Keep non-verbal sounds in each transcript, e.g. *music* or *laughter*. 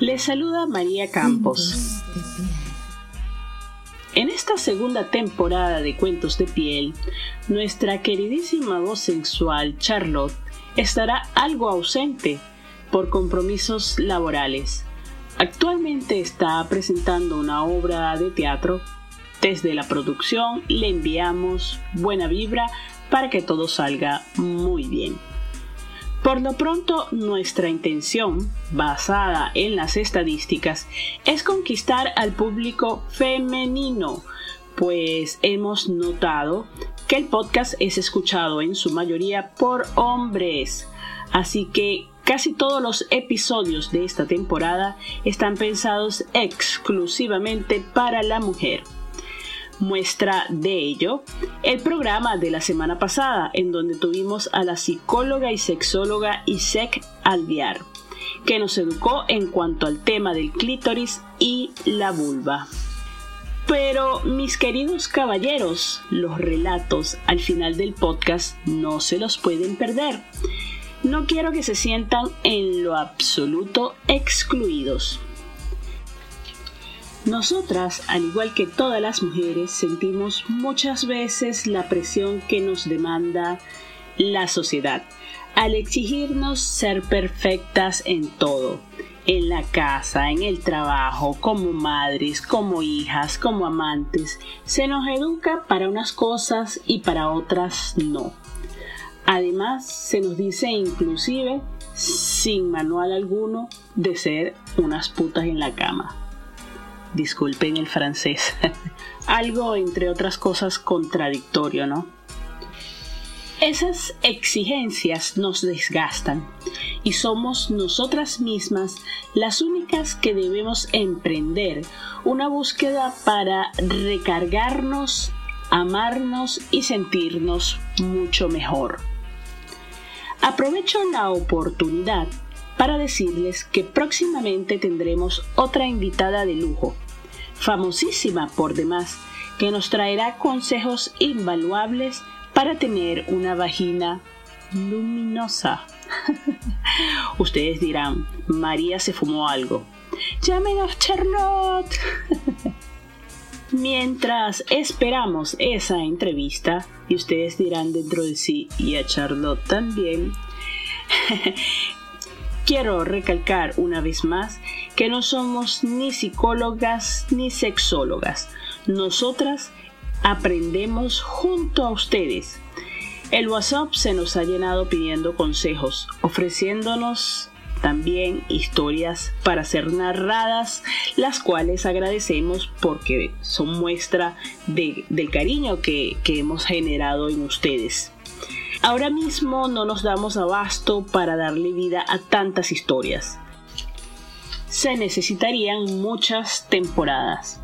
Les saluda María Campos. En esta segunda temporada de Cuentos de Piel, nuestra queridísima voz sensual Charlotte estará algo ausente por compromisos laborales. Actualmente está presentando una obra de teatro. Desde la producción le enviamos buena vibra para que todo salga muy bien. Por lo pronto, nuestra intención, basada en las estadísticas, es conquistar al público femenino, pues hemos notado que el podcast es escuchado en su mayoría por hombres. Así que casi todos los episodios de esta temporada están pensados exclusivamente para la mujer. Muestra de ello el programa de la semana pasada, en donde tuvimos a la psicóloga y sexóloga Isek Alviar, que nos educó en cuanto al tema del clítoris y la vulva. Pero mis queridos caballeros, los relatos al final del podcast no se los pueden perder. No quiero que se sientan en lo absoluto excluidos. Nosotras, al igual que todas las mujeres, sentimos muchas veces la presión que nos demanda la sociedad al exigirnos ser perfectas en todo, en la casa, en el trabajo, como madres, como hijas, como amantes. Se nos educa para unas cosas y para otras no. Además, se nos dice inclusive, sin manual alguno, de ser unas putas en la cama disculpen el francés, *laughs* algo entre otras cosas contradictorio, ¿no? Esas exigencias nos desgastan y somos nosotras mismas las únicas que debemos emprender una búsqueda para recargarnos, amarnos y sentirnos mucho mejor. Aprovecho la oportunidad para decirles que próximamente tendremos otra invitada de lujo, famosísima por demás, que nos traerá consejos invaluables para tener una vagina luminosa. *laughs* Ustedes dirán, María se fumó algo. Llamen a Charlotte. *laughs* Mientras esperamos esa entrevista, y ustedes dirán dentro de sí, y a Charlotte también, *laughs* quiero recalcar una vez más que no somos ni psicólogas ni sexólogas. Nosotras aprendemos junto a ustedes. El WhatsApp se nos ha llenado pidiendo consejos, ofreciéndonos también historias para ser narradas, las cuales agradecemos porque son muestra del cariño que, hemos generado en ustedes. Ahora mismo no nos damos abasto para darle vida a tantas historias. Se necesitarían muchas temporadas.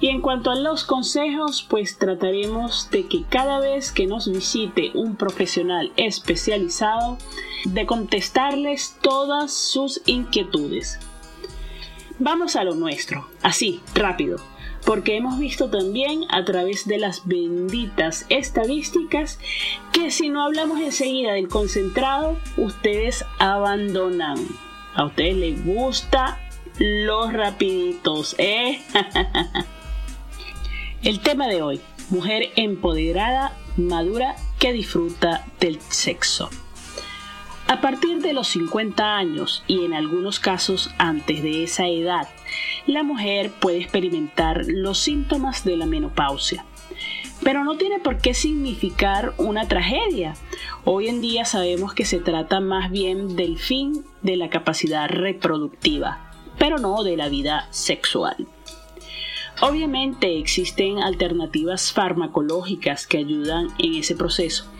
Y en cuanto a los consejos, pues trataremos de que cada vez que nos visite un profesional especializado, de contestarles todas sus inquietudes. Vamos a lo nuestro, así, rápido porque hemos visto también a través de las benditas estadísticas que si no hablamos enseguida del concentrado, ustedes abandonan. A ustedes les gusta los rapiditos, ¿eh? *laughs* El tema de hoy, mujer empoderada, madura, que disfruta del sexo. A partir de los 50 años y en algunos casos antes de esa edad, la mujer puede experimentar los síntomas de la menopausia. Pero no tiene por qué significar una tragedia. Hoy en día sabemos que se trata más bien del fin de la capacidad reproductiva, pero no de la vida sexual. Obviamente existen alternativas farmacológicas que ayudan en ese proceso,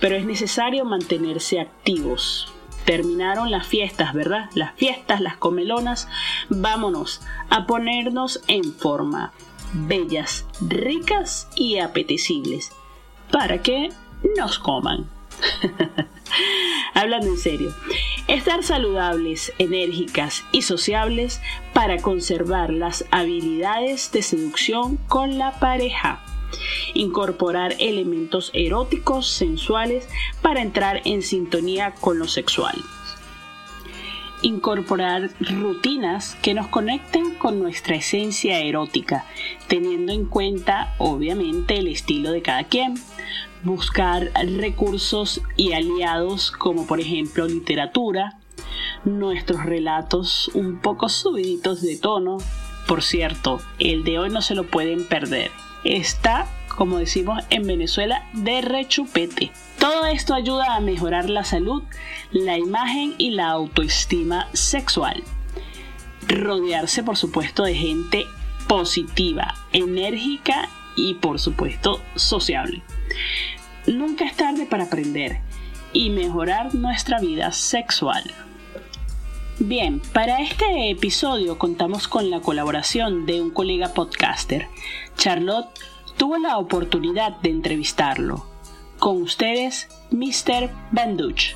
pero es necesario mantenerse activos, terminaron las fiestas, ¿verdad? Las fiestas, las comelonas. Vámonos a ponernos en forma. Bellas, ricas y apetecibles. Para que nos coman. *laughs* Hablando en serio, estar saludables, enérgicas y sociables para conservar las habilidades de seducción con la pareja incorporar elementos eróticos, sensuales, para entrar en sintonía con lo sexual. Incorporar rutinas que nos conecten con nuestra esencia erótica, teniendo en cuenta obviamente el estilo de cada quien. Buscar recursos y aliados como por ejemplo literatura, nuestros relatos un poco subiditos de tono. Por cierto, el de hoy no se lo pueden perder. Está, como decimos en Venezuela, de rechupete. Todo esto ayuda a mejorar la salud, la imagen y la autoestima sexual. Rodearse, por supuesto, de gente positiva, enérgica y, por supuesto, sociable. Nunca es tarde para aprender y mejorar nuestra vida sexual. Bien, para este episodio contamos con la colaboración de un colega podcaster. Charlotte tuvo la oportunidad de entrevistarlo. Con ustedes, Mr. Banduch.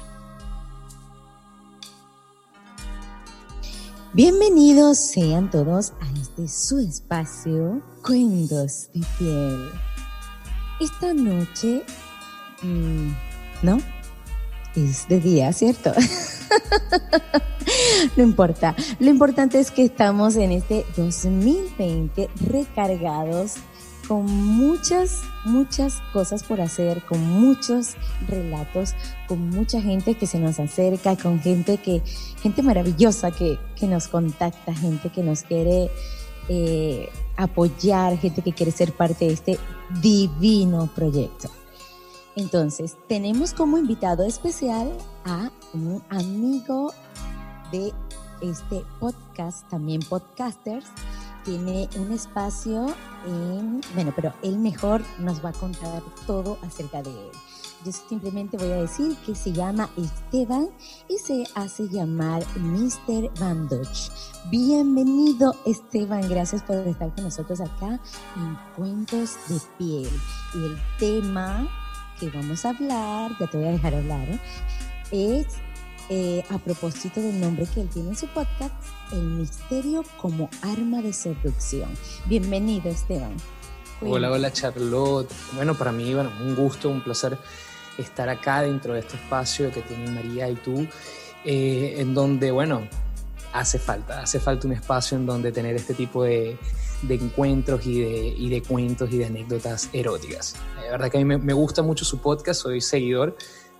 Bienvenidos sean todos a este su espacio, Cuentos de Piel. Esta noche, mm, ¿no? Es de día, ¿cierto? *laughs* no importa. Lo importante es que estamos en este 2020 recargados con muchas, muchas cosas por hacer, con muchos relatos, con mucha gente que se nos acerca, con gente que, gente maravillosa que, nos contacta, gente que nos quiere eh, apoyar, gente que quiere ser parte de este divino proyecto. Entonces, tenemos como invitado especial a un amigo de este podcast, también podcasters. Tiene un espacio en, bueno, pero él mejor nos va a contar todo acerca de él. Yo simplemente voy a decir que se llama Esteban y se hace llamar Mr. Bandoch. Bienvenido Esteban, gracias por estar con nosotros acá en Cuentos de Piel. Y el tema que vamos a hablar, ya te voy a dejar hablar, es eh, a propósito del nombre que él tiene en su podcast, El misterio como arma de seducción. Bienvenido, Esteban. Hola, hola, Charlotte. Bueno, para mí, bueno, un gusto, un placer estar acá dentro de este espacio que tienen María y tú, eh, en donde, bueno, hace falta, hace falta un espacio en donde tener este tipo de, de encuentros y de, y de, cuentos y de anécdotas eróticas. La verdad que a mí me, gusta mucho su podcast, soy seguidor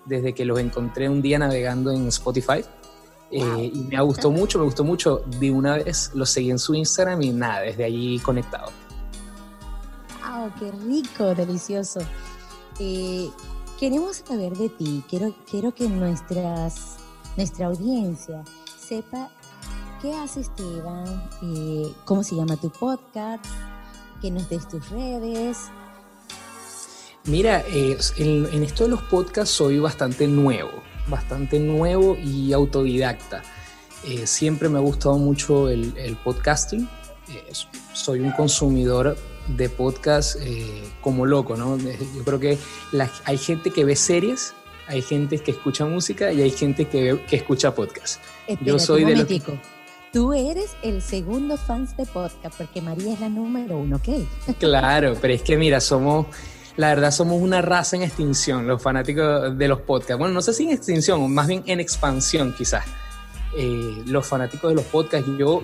desde que los encontré un día navegando en Spotify. Eh, y me gustado mucho, me gustó mucho. De una vez lo seguí en su Instagram y nada, desde allí conectado. ¡Wow! ¡Qué rico, delicioso! Eh, queremos saber de ti, quiero, quiero que nuestras, nuestra audiencia sepa ¿Qué hace Esteban? Eh, ¿Cómo se llama tu podcast? ¿Qué nos des tus redes? Mira, en, esto de los podcasts soy bastante nuevo, bastante nuevo y autodidacta. Eh, siempre me ha gustado mucho el, podcasting. Eh, soy un consumidor de podcast como loco, ¿no? Yo creo que hay gente que ve series, hay gente que escucha música y hay gente que, que escucha podcast. Yo soy de los Tú eres el segundo fans de podcast porque María es la número uno, ¿ok? Claro, pero es que mira, somos, la verdad somos una raza en extinción, los fanáticos de los podcasts. Bueno, no sé si en extinción, más bien en expansión quizás. Eh, los fanáticos de los podcasts, yo,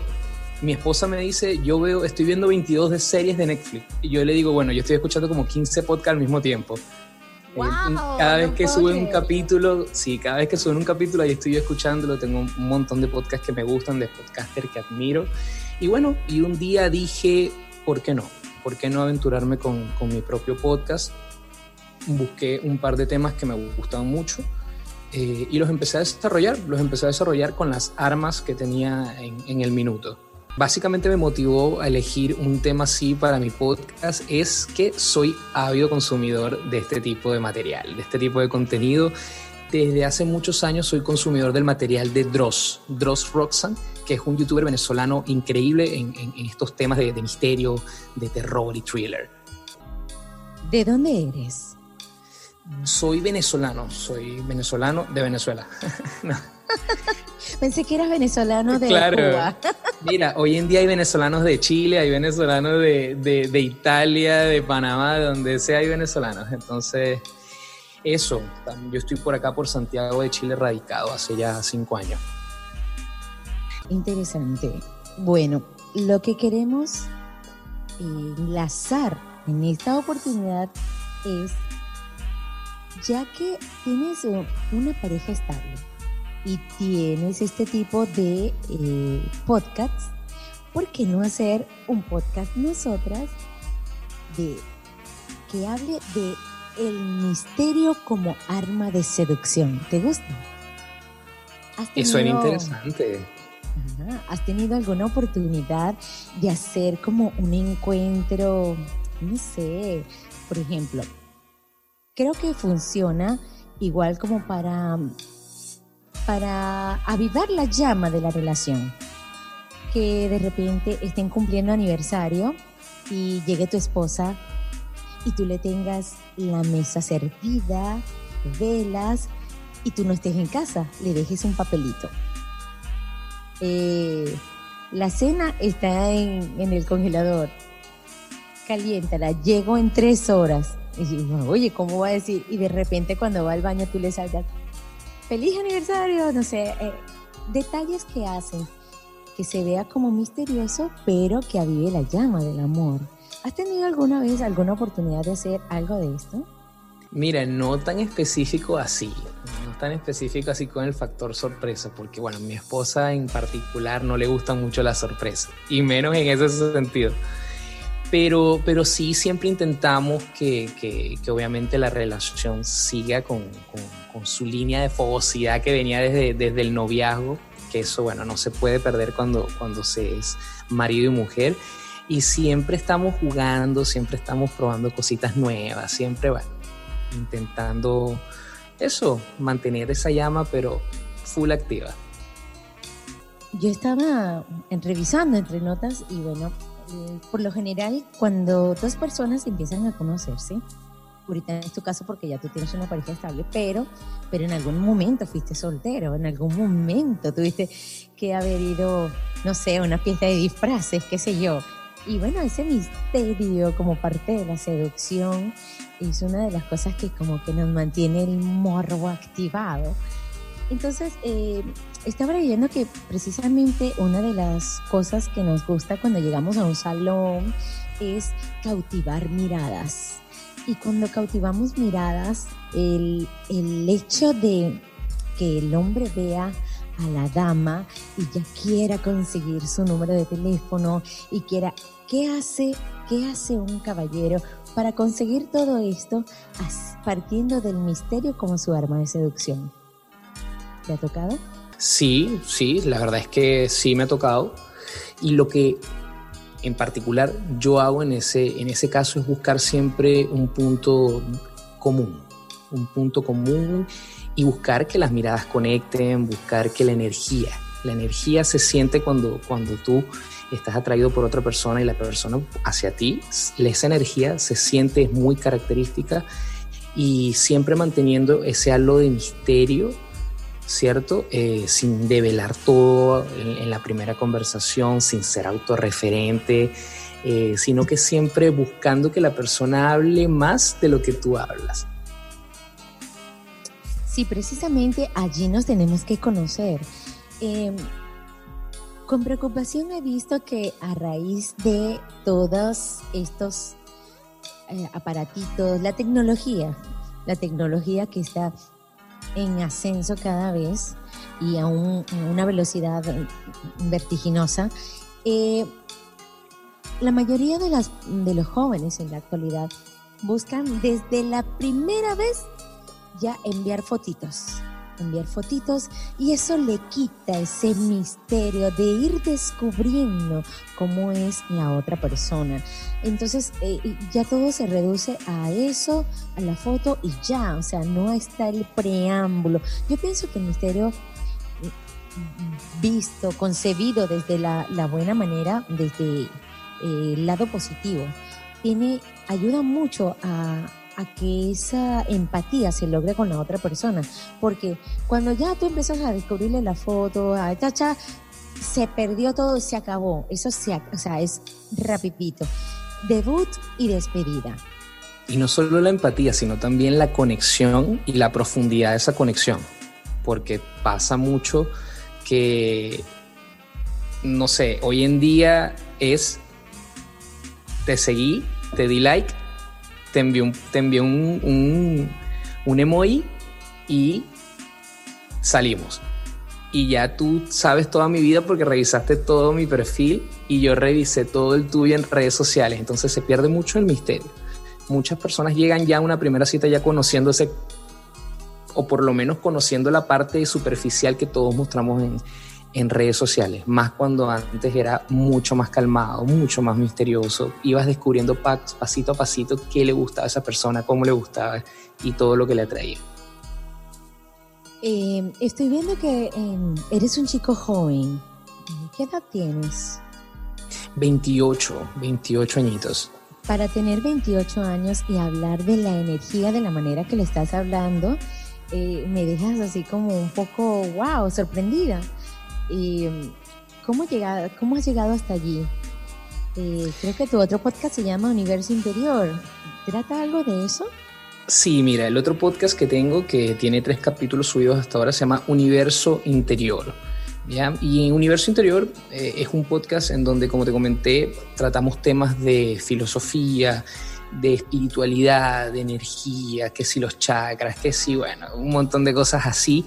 mi esposa me dice, yo veo, estoy viendo 22 de series de Netflix. Y yo le digo, bueno, yo estoy escuchando como 15 podcasts al mismo tiempo cada vez que suben un capítulo, sí, cada vez que suben un capítulo ahí estoy yo escuchándolo, tengo un montón de podcasts que me gustan, de podcasters que admiro. Y bueno, y un día dije, ¿por qué no? ¿Por qué no aventurarme con, con mi propio podcast? Busqué un par de temas que me gustaban mucho eh, y los empecé a desarrollar, los empecé a desarrollar con las armas que tenía en, el minuto básicamente me motivó a elegir un tema así para mi podcast es que soy ávido consumidor de este tipo de material, de este tipo de contenido. Desde hace muchos años soy consumidor del material de Dross, Dross Roxanne, que es un youtuber venezolano increíble en, estos temas de, de misterio, de terror y thriller. ¿De dónde eres? Soy venezolano, soy venezolano de Venezuela. *laughs* Pensé que eras venezolano de Cuba. Mira, hoy en día hay venezolanos de Chile, hay venezolanos de, Italia, de Panamá, de donde sea hay venezolanos. Entonces, eso, yo estoy por acá por Santiago de Chile radicado hace ya cinco años. Interesante. Bueno, lo que queremos enlazar en esta oportunidad es, ya que tienes una pareja estable y tienes este tipo de eh, podcasts, ¿por qué no hacer un podcast nosotras de que hable de el misterio como arma de seducción? ¿Te gusta? Eso es interesante. ¿Has tenido alguna oportunidad de hacer como un encuentro, no sé, por ejemplo, creo que funciona igual como para, para avivar la llama de la relación? Que de repente estén cumpliendo aniversario y llegue tu esposa y tú le tengas la mesa servida, velas y tú no estés en casa, le dejes un papelito eh, la cena está en, el congelador, caliéntala, llego en tres horas. Oye, ¿cómo va a decir? Y de repente cuando va al baño tú le salgas, feliz aniversario, no sé, eh, detalles que hacen que se vea como misterioso, pero que avive la llama del amor. ¿Has tenido alguna vez alguna oportunidad de hacer algo de esto? Mira, no tan específico así, tan específico así con el factor sorpresa, porque bueno, a mi esposa en particular no le gusta mucho la sorpresa, y menos en ese sentido. Pero, pero sí siempre intentamos que, que, obviamente la relación siga con, con, su línea de fogosidad que venía desde, desde el noviazgo, que eso bueno, no se puede perder cuando, cuando se es marido y mujer. Y siempre estamos jugando, siempre estamos probando cositas nuevas, siempre, bueno, intentando eso, mantener esa llama, pero full activa. Yo estaba revisando entre notas y bueno, eh, por lo general cuando dos personas empiezan a conocerse, ahorita en tu caso porque ya tú tienes una pareja estable, pero, pero en algún momento fuiste soltero, en algún momento tuviste que haber ido, no sé, a una fiesta de disfraces, qué sé yo. Y bueno, ese misterio como parte de la seducción es una de las cosas que como que nos mantiene el morbo activado. Entonces, eh, estaba leyendo que precisamente una de las cosas que nos gusta cuando llegamos a un salón es cautivar miradas. Y cuando cautivamos miradas, el, el hecho de que el hombre vea a la dama y ya quiera conseguir su número de teléfono y quiera, ¿qué hace, qué hace un caballero para conseguir todo esto partiendo del misterio como su arma de seducción. ¿Te ha tocado? Sí, sí, la verdad es que sí me ha tocado. Y lo que en particular yo hago en ese, en ese caso es buscar siempre un punto común, un punto común y buscar que las miradas conecten, buscar que la energía, la energía se siente cuando, cuando tú estás atraído por otra persona y la persona hacia ti, esa energía se siente muy característica y siempre manteniendo ese halo de misterio, ¿cierto? Eh, sin develar todo en, la primera conversación, sin ser autorreferente, eh, sino que siempre buscando que la persona hable más de lo que tú hablas. Sí, precisamente allí nos tenemos que conocer. Eh, con preocupación he visto que a raíz de todos estos eh, aparatitos, la tecnología, la tecnología que está en ascenso cada vez y a, una velocidad vertiginosa, eh, la mayoría de los jóvenes en la actualidad buscan desde la primera vez ya enviar fotitos enviar fotitos y eso le quita ese misterio de ir descubriendo cómo es la otra persona. Entonces eh, ya todo se reduce a eso, a la foto y ya, o sea, no está el preámbulo. Yo pienso que el misterio mm, visto, concebido desde la, buena manera, desde eh, el lado positivo, tiene, ayuda mucho a, a que esa empatía se logre con la otra persona. Porque cuando ya tú empiezas a descubrirle la foto, a chacha, se perdió todo, se acabó. Eso se, o sea, es rapidito. Debut y despedida. Y no solo la empatía, sino también la conexión y la profundidad de esa conexión. Porque pasa mucho que no sé, hoy en día es, te seguí, te di like, te envié un, te un, un, un emoji y salimos. Y ya tú sabes toda mi vida porque revisaste todo mi perfil y yo revisé todo el tuyo en redes sociales. Entonces se pierde mucho el misterio. Muchas personas llegan ya a una primera cita ya conociéndose o por lo menos conociendo la parte superficial que todos mostramos en, en redes sociales, más cuando antes era mucho más calmado, mucho más misterioso, ibas descubriendo pasito a pasito qué le gustaba a esa persona, cómo le gustaba y todo lo que le atraía. Eh, estoy viendo que em, eres un chico joven. ¿Qué edad tienes? 28, 28 añitos. Para tener 28 años y hablar de la energía de la manera que le estás hablando, eh, me dejas así como un poco, wow, sorprendida. Y, ¿cómo, llegado, ¿Cómo has llegado hasta allí? Eh, creo que tu otro podcast se llama Universo Interior. ¿Trata algo de eso? Sí, mira, el otro podcast que tengo que tiene tres capítulos subidos hasta ahora se llama Universo Interior. ¿ya? Y Universo Interior eh, es un podcast en donde, como te comenté, tratamos temas de filosofía, de espiritualidad, de energía, que si los chakras, que si, bueno, un montón de cosas así.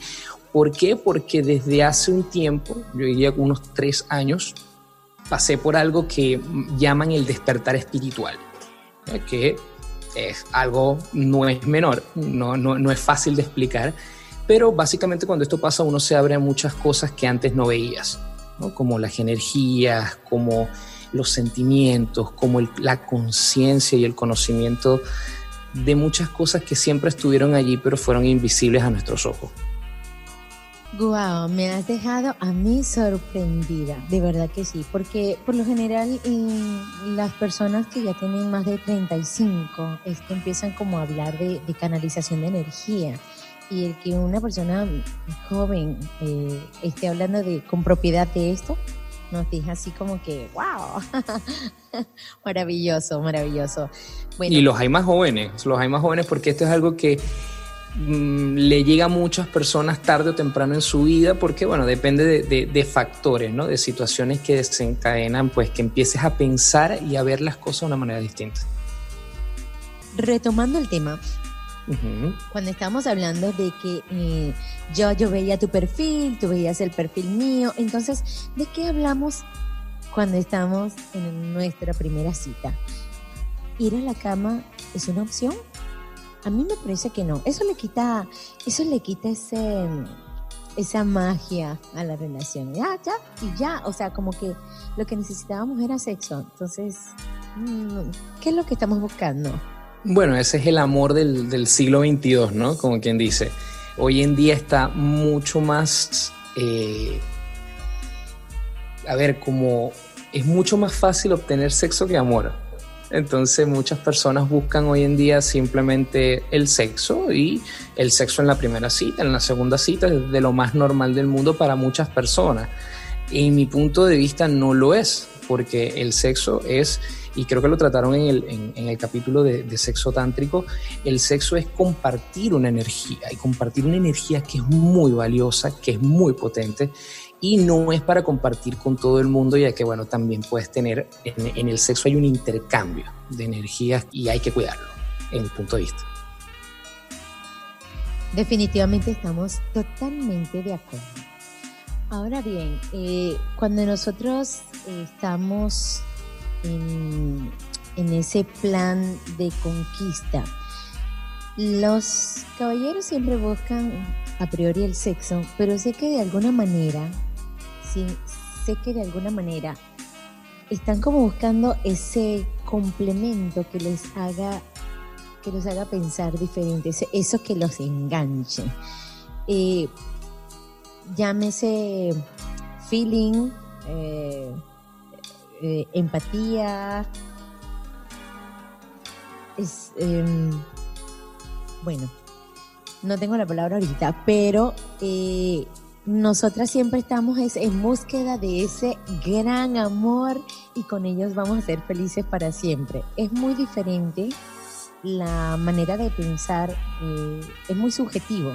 ¿Por qué? Porque desde hace un tiempo, yo diría unos tres años, pasé por algo que llaman el despertar espiritual, que es algo, no es menor, no, no, no es fácil de explicar, pero básicamente cuando esto pasa uno se abre a muchas cosas que antes no veías, como las energías, como los sentimientos, como la conciencia y el conocimiento de muchas cosas que siempre estuvieron allí pero fueron invisibles a nuestros ojos. Wow, me has dejado a mí sorprendida, de verdad que sí, porque por lo general las personas que ya tienen más de 35 es que empiezan como a hablar de, canalización de energía. Y el que una persona joven eh, esté hablando de con propiedad de esto nos deja así como que wow, *laughs* maravilloso, maravilloso. y los hay más jóvenes, los hay más jóvenes porque esto es algo que Mm, le llega a muchas personas tarde o temprano en su vida porque, bueno, depende de, factores, ¿no? De situaciones que desencadenan, pues que empieces a pensar y a ver las cosas de una manera distinta. Retomando el tema, cuando estábamos hablando de que eh, yo, yo veía tu perfil, tú veías el perfil mío, entonces, ¿de qué hablamos cuando estamos en nuestra primera cita? ¿Ir a la cama es una opción? A mí me parece que no. Eso le quita, eso le quita ese, esa magia a la relación. Ya, ya, y ya. O sea, como que lo que necesitábamos era sexo. Entonces, mm, ¿qué es lo que estamos buscando? Bueno, ese es el amor del, del siglo XXII, ¿no? Como quien dice. Hoy en día está mucho más... Eh, a ver, como es mucho más fácil obtener sexo que amor. Entonces muchas personas buscan hoy en día simplemente el sexo y el sexo en la primera cita, en la segunda cita es de lo más normal del mundo para muchas personas. Y mi punto de vista no lo es, porque el sexo es, y creo que lo trataron en el, en, el capítulo de, de, sexo tántrico, el sexo es compartir una energía y compartir una energía que es muy valiosa, que es muy potente y no es para compartir con todo el mundo, ya que, bueno, también puedes tener, en, el sexo hay un intercambio de energías y hay que cuidarlo, en mi punto de vista. Definitivamente estamos totalmente de acuerdo. Ahora bien, eh, cuando nosotros estamos en, en ese plan de conquista, los caballeros siempre buscan a priori el sexo, pero sé que de alguna manera sé que de alguna manera están como buscando ese complemento que les haga que los haga pensar diferente, eso que los enganche. Eh, llámese feeling, eh, eh, empatía, es, em, bueno, no tengo la palabra ahorita, pero nosotras siempre estamos en búsqueda de ese gran amor y con ellos vamos a ser felices para siempre. Es muy diferente la manera de pensar, eh, es muy subjetivo,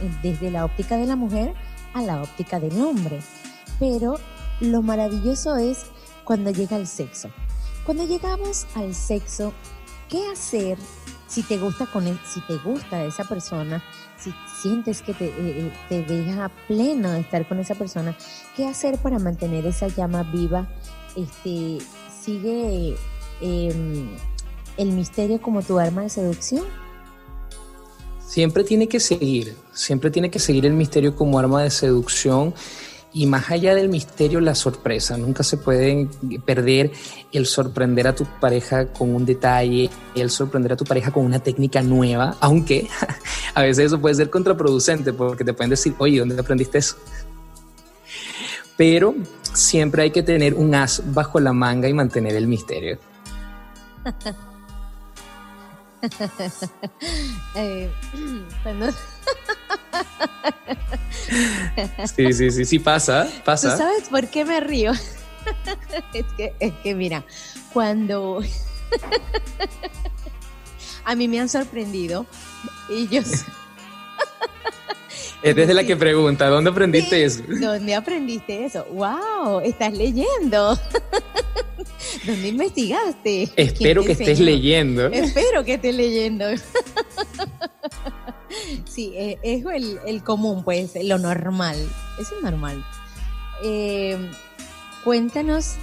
eh, desde la óptica de la mujer a la óptica del hombre. Pero lo maravilloso es cuando llega el sexo. Cuando llegamos al sexo, ¿qué hacer si te gusta con si te gusta esa persona, si sientes que te, eh, eh, te deja pleno de estar con esa persona, ¿qué hacer para mantener esa llama viva? Este, ¿Sigue em, el misterio como tu arma de seducción? Siempre tiene que seguir, siempre tiene que seguir el misterio como arma de seducción y más allá del misterio, la sorpresa. Nunca se puede perder el sorprender a tu pareja con un detalle, el sorprender a tu pareja con una técnica nueva, aunque *laughs* a veces eso puede ser contraproducente porque te pueden decir, oye, ¿dónde aprendiste eso? Pero siempre hay que tener un as bajo la manga y mantener el misterio. *laughs* eh, *clears throat* *laughs* sí, sí, sí, sí, pasa, pasa. ¿Tú sabes por qué me río? *laughs* es, que, es que mira, cuando *laughs* a mí me han sorprendido y yo... *laughs* Es desde la que pregunta, ¿dónde aprendiste eso? ¿Dónde aprendiste eso? ¡Wow! Estás leyendo. ¿Dónde investigaste? Espero que estés leyendo. Espero que estés leyendo. *laughs* sí, eh, es el, común, pues, lo normal. Eso es normal. Eh, cuéntanos,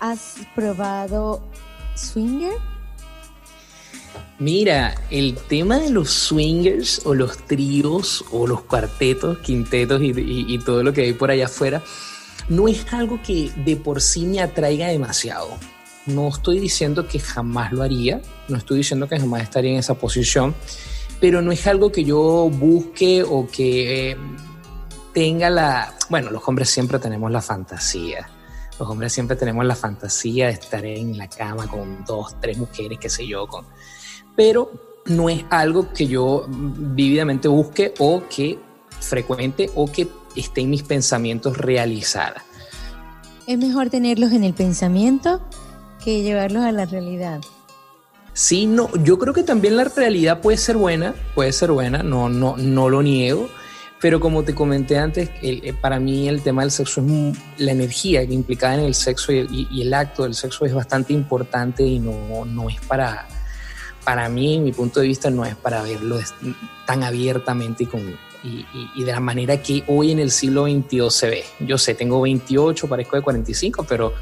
¿has probado Swinger? Mira, el tema de los swingers o los tríos o los cuartetos, quintetos y, todo lo que hay por allá afuera, no es algo que de por sí me atraiga demasiado. No estoy diciendo que jamás lo haría, no estoy diciendo que jamás estaría en esa posición, pero no es algo que yo busque o que eh, tenga la... Bueno, los hombres siempre tenemos la fantasía. Los hombres siempre tenemos la fantasía de estar en la cama con dos, tres mujeres, qué sé yo, con pero no es algo que yo vívidamente busque o que frecuente o que esté en mis pensamientos realizada. Es mejor tenerlos en el pensamiento que llevarlos a la realidad. Sí, no, yo creo que también la realidad puede ser buena, puede ser buena, no, no, no lo niego, pero como te comenté antes, eh, para mí el tema del sexo es la energía que implicada en el sexo y, y, el acto del sexo es bastante importante y no, no es para, para mí, mi punto de vista, no es para verlo tan abiertamente y, con, y, de la manera que hoy en el siglo XXI se ve. Yo sé, tengo 28, parezco de 45, pero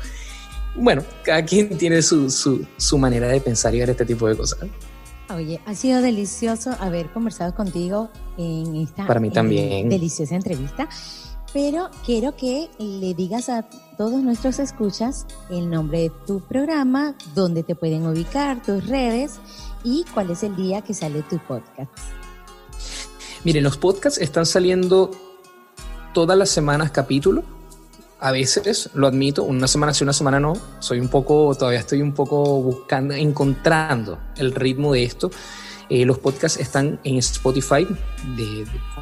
bueno, cada quien tiene su, su, manera de pensar y ver este tipo de cosas. Oye, ha sido delicioso haber conversado contigo en esta Para mí también. deliciosa entrevista, pero quiero que le digas a todos nuestros escuchas el nombre de tu programa, dónde te pueden ubicar, tus redes y cuál es el día que sale tu podcast. Miren, los podcasts están saliendo todas las semanas capítulo. A veces, lo admito, una semana sí, una semana no. Soy un poco, todavía estoy un poco buscando, encontrando el ritmo de esto. Eh, los podcasts están en Spotify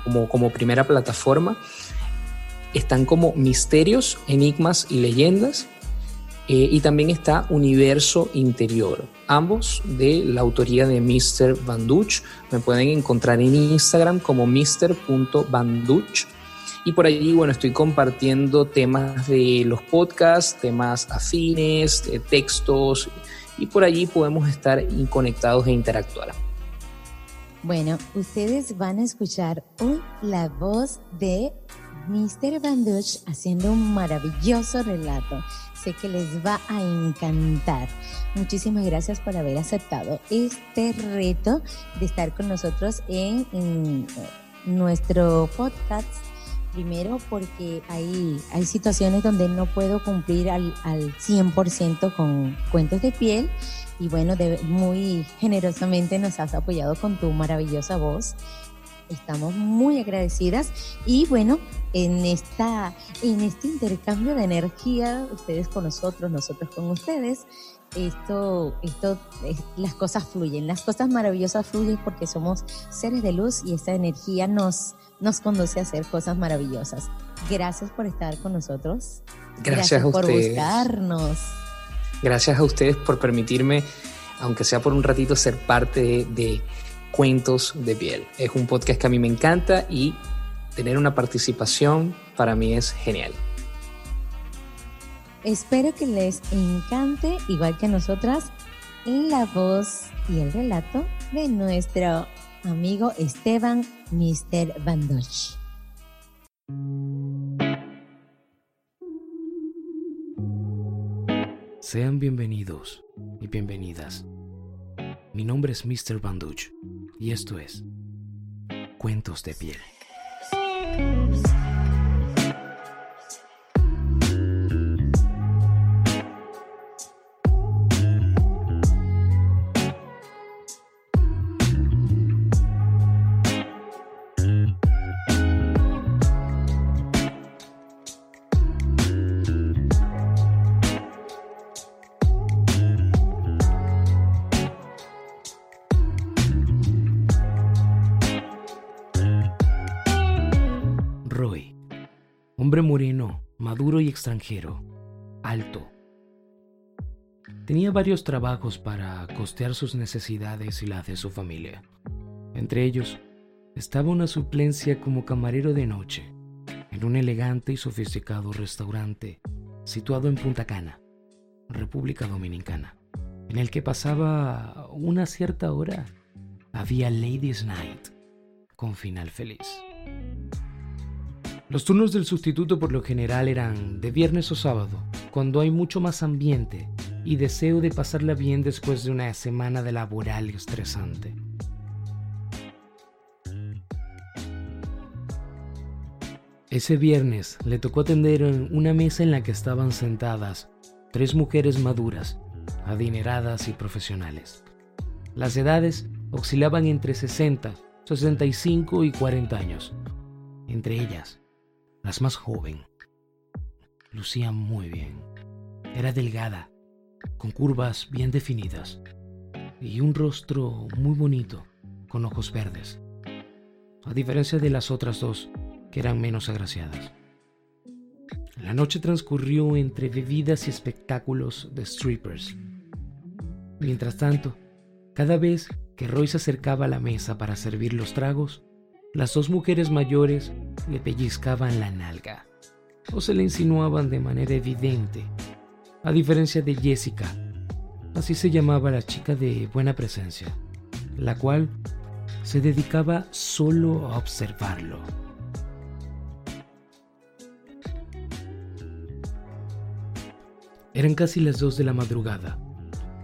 como, como primera plataforma. Están como misterios, enigmas y leyendas. Eh, y también está Universo Interior, ambos de la autoría de Mr. Banduch. Me pueden encontrar en Instagram como mr.banduch. Y por allí, bueno, estoy compartiendo temas de los podcasts, temas afines, textos, y por allí podemos estar conectados e interactuar. Bueno, ustedes van a escuchar hoy la voz de Mr. Banduch haciendo un maravilloso relato que les va a encantar. Muchísimas gracias por haber aceptado este reto de estar con nosotros en, nuestro podcast. Primero porque hay, hay situaciones donde no puedo cumplir al, al 100% con cuentos de piel y bueno, muy generosamente nos has apoyado con tu maravillosa voz. Estamos muy agradecidas y bueno, en, esta, en este intercambio de energía, ustedes con nosotros, nosotros con ustedes, esto, esto, las cosas fluyen, las cosas maravillosas fluyen porque somos seres de luz y esta energía nos, nos conduce a hacer cosas maravillosas. Gracias por estar con nosotros. Gracias, a por buscarnos. Gracias a ustedes por permitirme, aunque sea por un ratito, ser parte de Cuentos de Piel. Es un podcast que a mí me encanta y tener una participación para mí es genial. Espero que les encante, igual que a nosotras, la voz y el relato de nuestro amigo Esteban Mr. Bandoch. Sean bienvenidos y bienvenidas. Mi nombre es Mr. Banduch y esto es Cuentos de Piel. Maduro y extranjero, alto. Tenía varios trabajos para costear sus necesidades y las de su familia. Entre ellos, estaba una suplencia como camarero de noche en un elegante y sofisticado restaurante situado en Punta Cana, República Dominicana, en el que pasaba una cierta hora. Había Ladies Night con final feliz. Los turnos del sustituto por lo general eran de viernes o sábado, cuando hay mucho más ambiente y deseo de pasarla bien después de una semana de laboral estresante. Ese viernes le tocó atender en una mesa en la que estaban sentadas tres mujeres maduras, adineradas y profesionales. Las edades oscilaban entre 60, 65 y 40 años. Entre ellas, las más joven. Lucía muy bien. Era delgada, con curvas bien definidas y un rostro muy bonito, con ojos verdes, a diferencia de las otras dos, que eran menos agraciadas. La noche transcurrió entre bebidas y espectáculos de strippers. Mientras tanto, cada vez que Roy se acercaba a la mesa para servir los tragos, las dos mujeres mayores le pellizcaban la nalga o se le insinuaban de manera evidente, a diferencia de Jessica, así se llamaba la chica de buena presencia, la cual se dedicaba solo a observarlo. Eran casi las dos de la madrugada,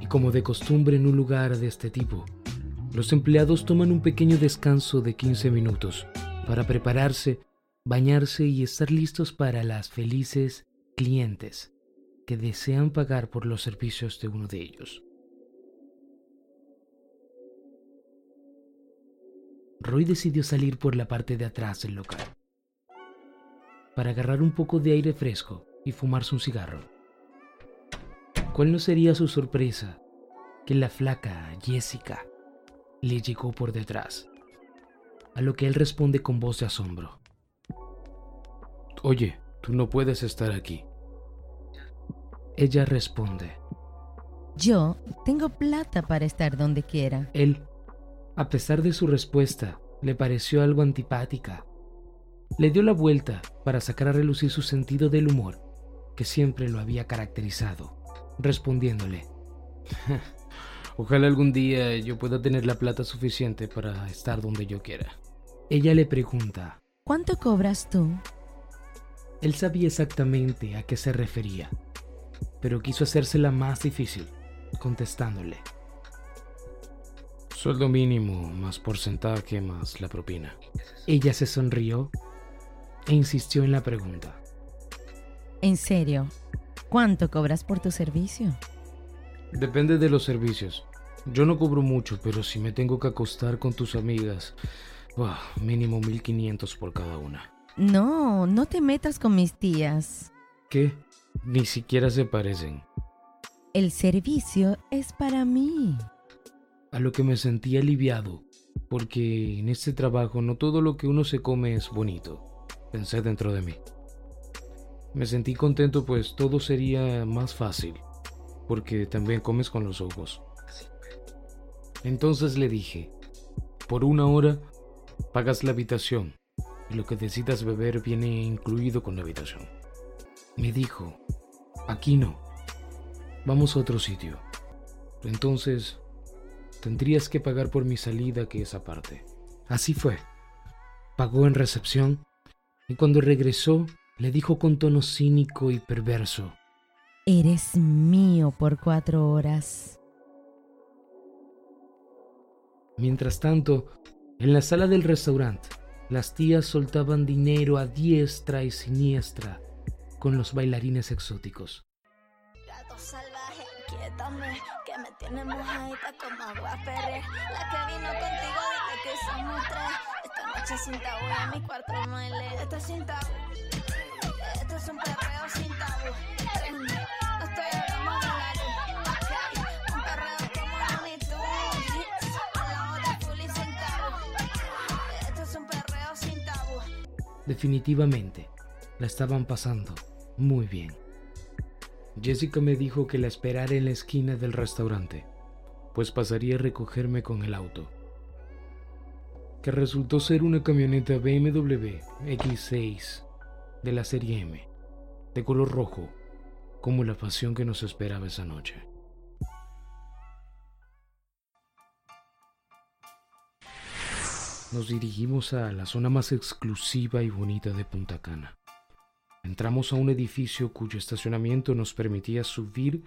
y como de costumbre en un lugar de este tipo, los empleados toman un pequeño descanso de 15 minutos para prepararse, bañarse y estar listos para las felices clientes que desean pagar por los servicios de uno de ellos. Roy decidió salir por la parte de atrás del local para agarrar un poco de aire fresco y fumarse un cigarro. ¿Cuál no sería su sorpresa que la flaca Jessica le llegó por detrás, a lo que él responde con voz de asombro. Oye, tú no puedes estar aquí. Ella responde. Yo tengo plata para estar donde quiera. Él, a pesar de su respuesta, le pareció algo antipática. Le dio la vuelta para sacar a relucir su sentido del humor, que siempre lo había caracterizado, respondiéndole. *laughs* Ojalá algún día yo pueda tener la plata suficiente para estar donde yo quiera. Ella le pregunta, ¿Cuánto cobras tú? Él sabía exactamente a qué se refería, pero quiso hacérsela más difícil, contestándole. Sueldo mínimo, más porcentaje, más la propina. Ella se sonrió e insistió en la pregunta. ¿En serio? ¿Cuánto cobras por tu servicio? Depende de los servicios. Yo no cobro mucho, pero si me tengo que acostar con tus amigas, mínimo 1500 por cada una. No, no te metas con mis tías. ¿Qué? Ni siquiera se parecen. El servicio es para mí. A lo que me sentí aliviado, porque en este trabajo no todo lo que uno se come es bonito, pensé dentro de mí. Me sentí contento pues todo sería más fácil porque también comes con los ojos. Entonces le dije, por una hora pagas la habitación y lo que decidas beber viene incluido con la habitación. Me dijo, aquí no, vamos a otro sitio. Entonces, tendrías que pagar por mi salida que es aparte. Así fue. Pagó en recepción y cuando regresó le dijo con tono cínico y perverso, Eres mío por cuatro horas. Mientras tanto, en la sala del restaurante, las tías soltaban dinero a diestra y siniestra con los bailarines exóticos. Gato salvaje, quiétame, que me tiene mojadita como agua perre. La que vino contigo, dile que somos tres. Esta noche sin tabú, en mi cuarto no. Esto es sin tabú, esto es un perreo sin tabú. Definitivamente, la estaban pasando muy bien. Jessica me dijo que la esperara en la esquina del restaurante, pues pasaría a recogerme con el auto, que resultó ser una camioneta BMW X6 de la serie M, de color rojo, como la pasión que nos esperaba esa noche. Nos dirigimos a la zona más exclusiva y bonita de Punta Cana. Entramos a un edificio cuyo estacionamiento nos permitía subir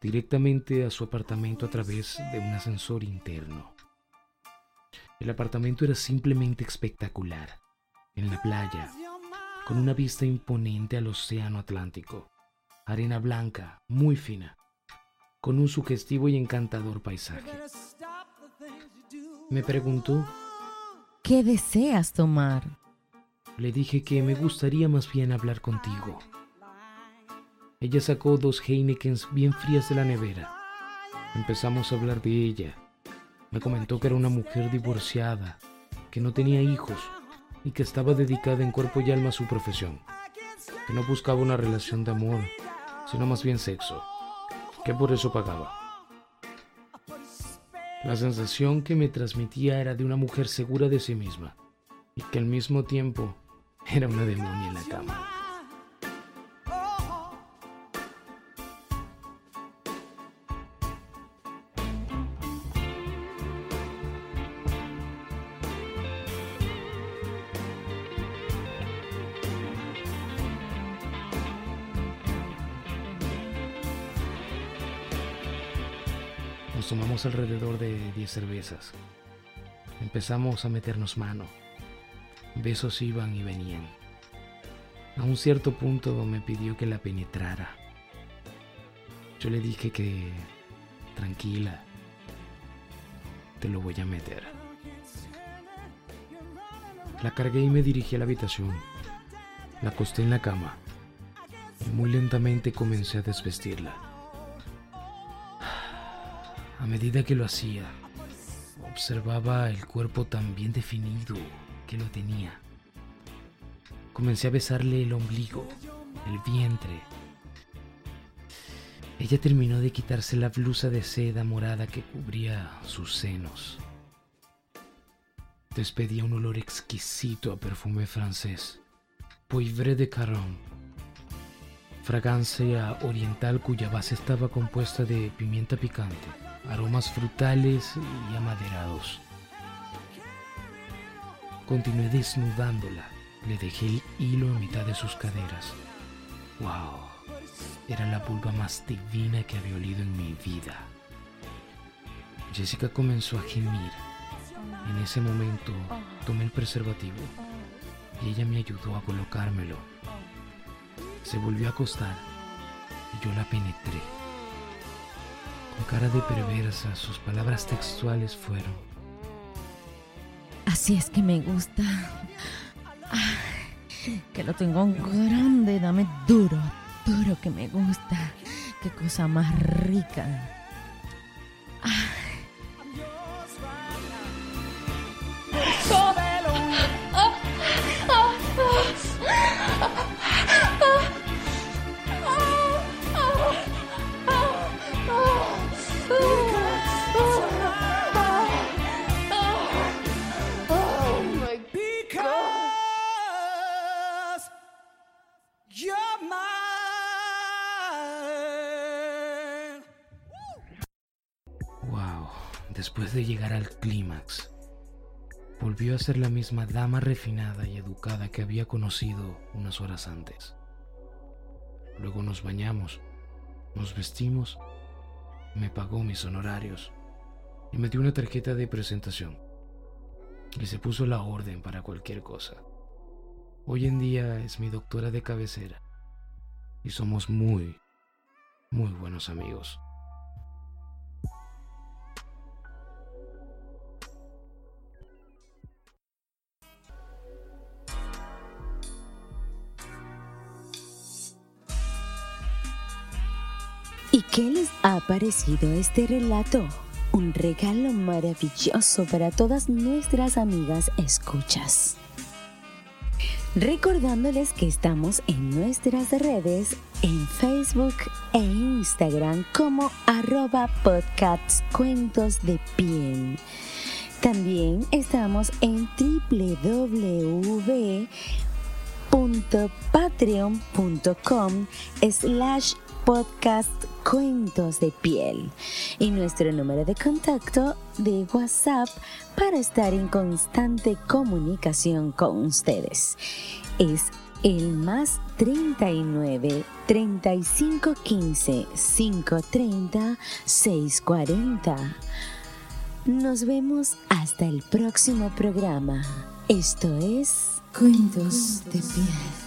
directamente a su apartamento a través de un ascensor interno. El apartamento era simplemente espectacular, en la playa, con una vista imponente al Océano Atlántico, arena blanca, muy fina, con un sugestivo y encantador paisaje. Me preguntó, ¿Qué deseas tomar? le dije que me gustaría más bien hablar contigo. Ella sacó dos Heinekens bien frías de la nevera. Empezamos a hablar de ella. Me comentó que era una mujer divorciada, que no tenía hijos y que estaba dedicada en cuerpo y alma a su profesión. Que no buscaba una relación de amor, sino más bien sexo. Que por eso pagaba. La sensación que me transmitía era de una mujer segura de sí misma y que al mismo tiempo era una demonia en la cama. Alrededor de 10 cervezas. Empezamos a meternos mano. Besos iban y venían. A un cierto punto me pidió que la penetrara. Yo le dije que, tranquila, te lo voy a meter. La cargué y me dirigí a la habitación. La acosté en la cama y muy lentamente comencé a desvestirla. A medida que lo hacía, observaba el cuerpo tan bien definido que lo tenía. Comencé a besarle el ombligo, el vientre. Ella terminó de quitarse la blusa de seda morada que cubría sus senos. Despedía un olor exquisito a perfume francés, Poivre de Caron, fragancia oriental cuya base estaba compuesta de pimienta picante, aromas frutales y amaderados. Continué desnudándola. Le dejé el hilo a mitad de sus caderas. ¡Wow! Era la vulva más divina que había olido en mi vida. Jessica comenzó a gemir. En ese momento tomé el preservativo y ella me ayudó a colocármelo. Se volvió a acostar y yo la penetré. Con cara de perversa, sus palabras textuales fueron, Así es que me gusta. Que lo tengo grande, dame duro, duro que me gusta. Qué cosa más rica. Volvió a ser la misma dama refinada y educada que había conocido unas horas antes. Luego nos bañamos, nos vestimos, me pagó mis honorarios y me dio una tarjeta de presentación. Y se puso la orden para cualquier cosa. Hoy en día es mi doctora de cabecera y somos muy, muy buenos amigos. Qué les ha parecido este relato? Un regalo maravilloso para todas nuestras amigas escuchas. Recordándoles que estamos en nuestras redes en Facebook e Instagram como arroba podcasts cuentos de piel. También estamos en www.patreon.com slash podcast Cuentos de Piel y nuestro número de contacto de WhatsApp para estar en constante comunicación con ustedes. Es el más 39 35 15 530 640. Nos vemos hasta el próximo programa. Esto es Cuentos de Piel.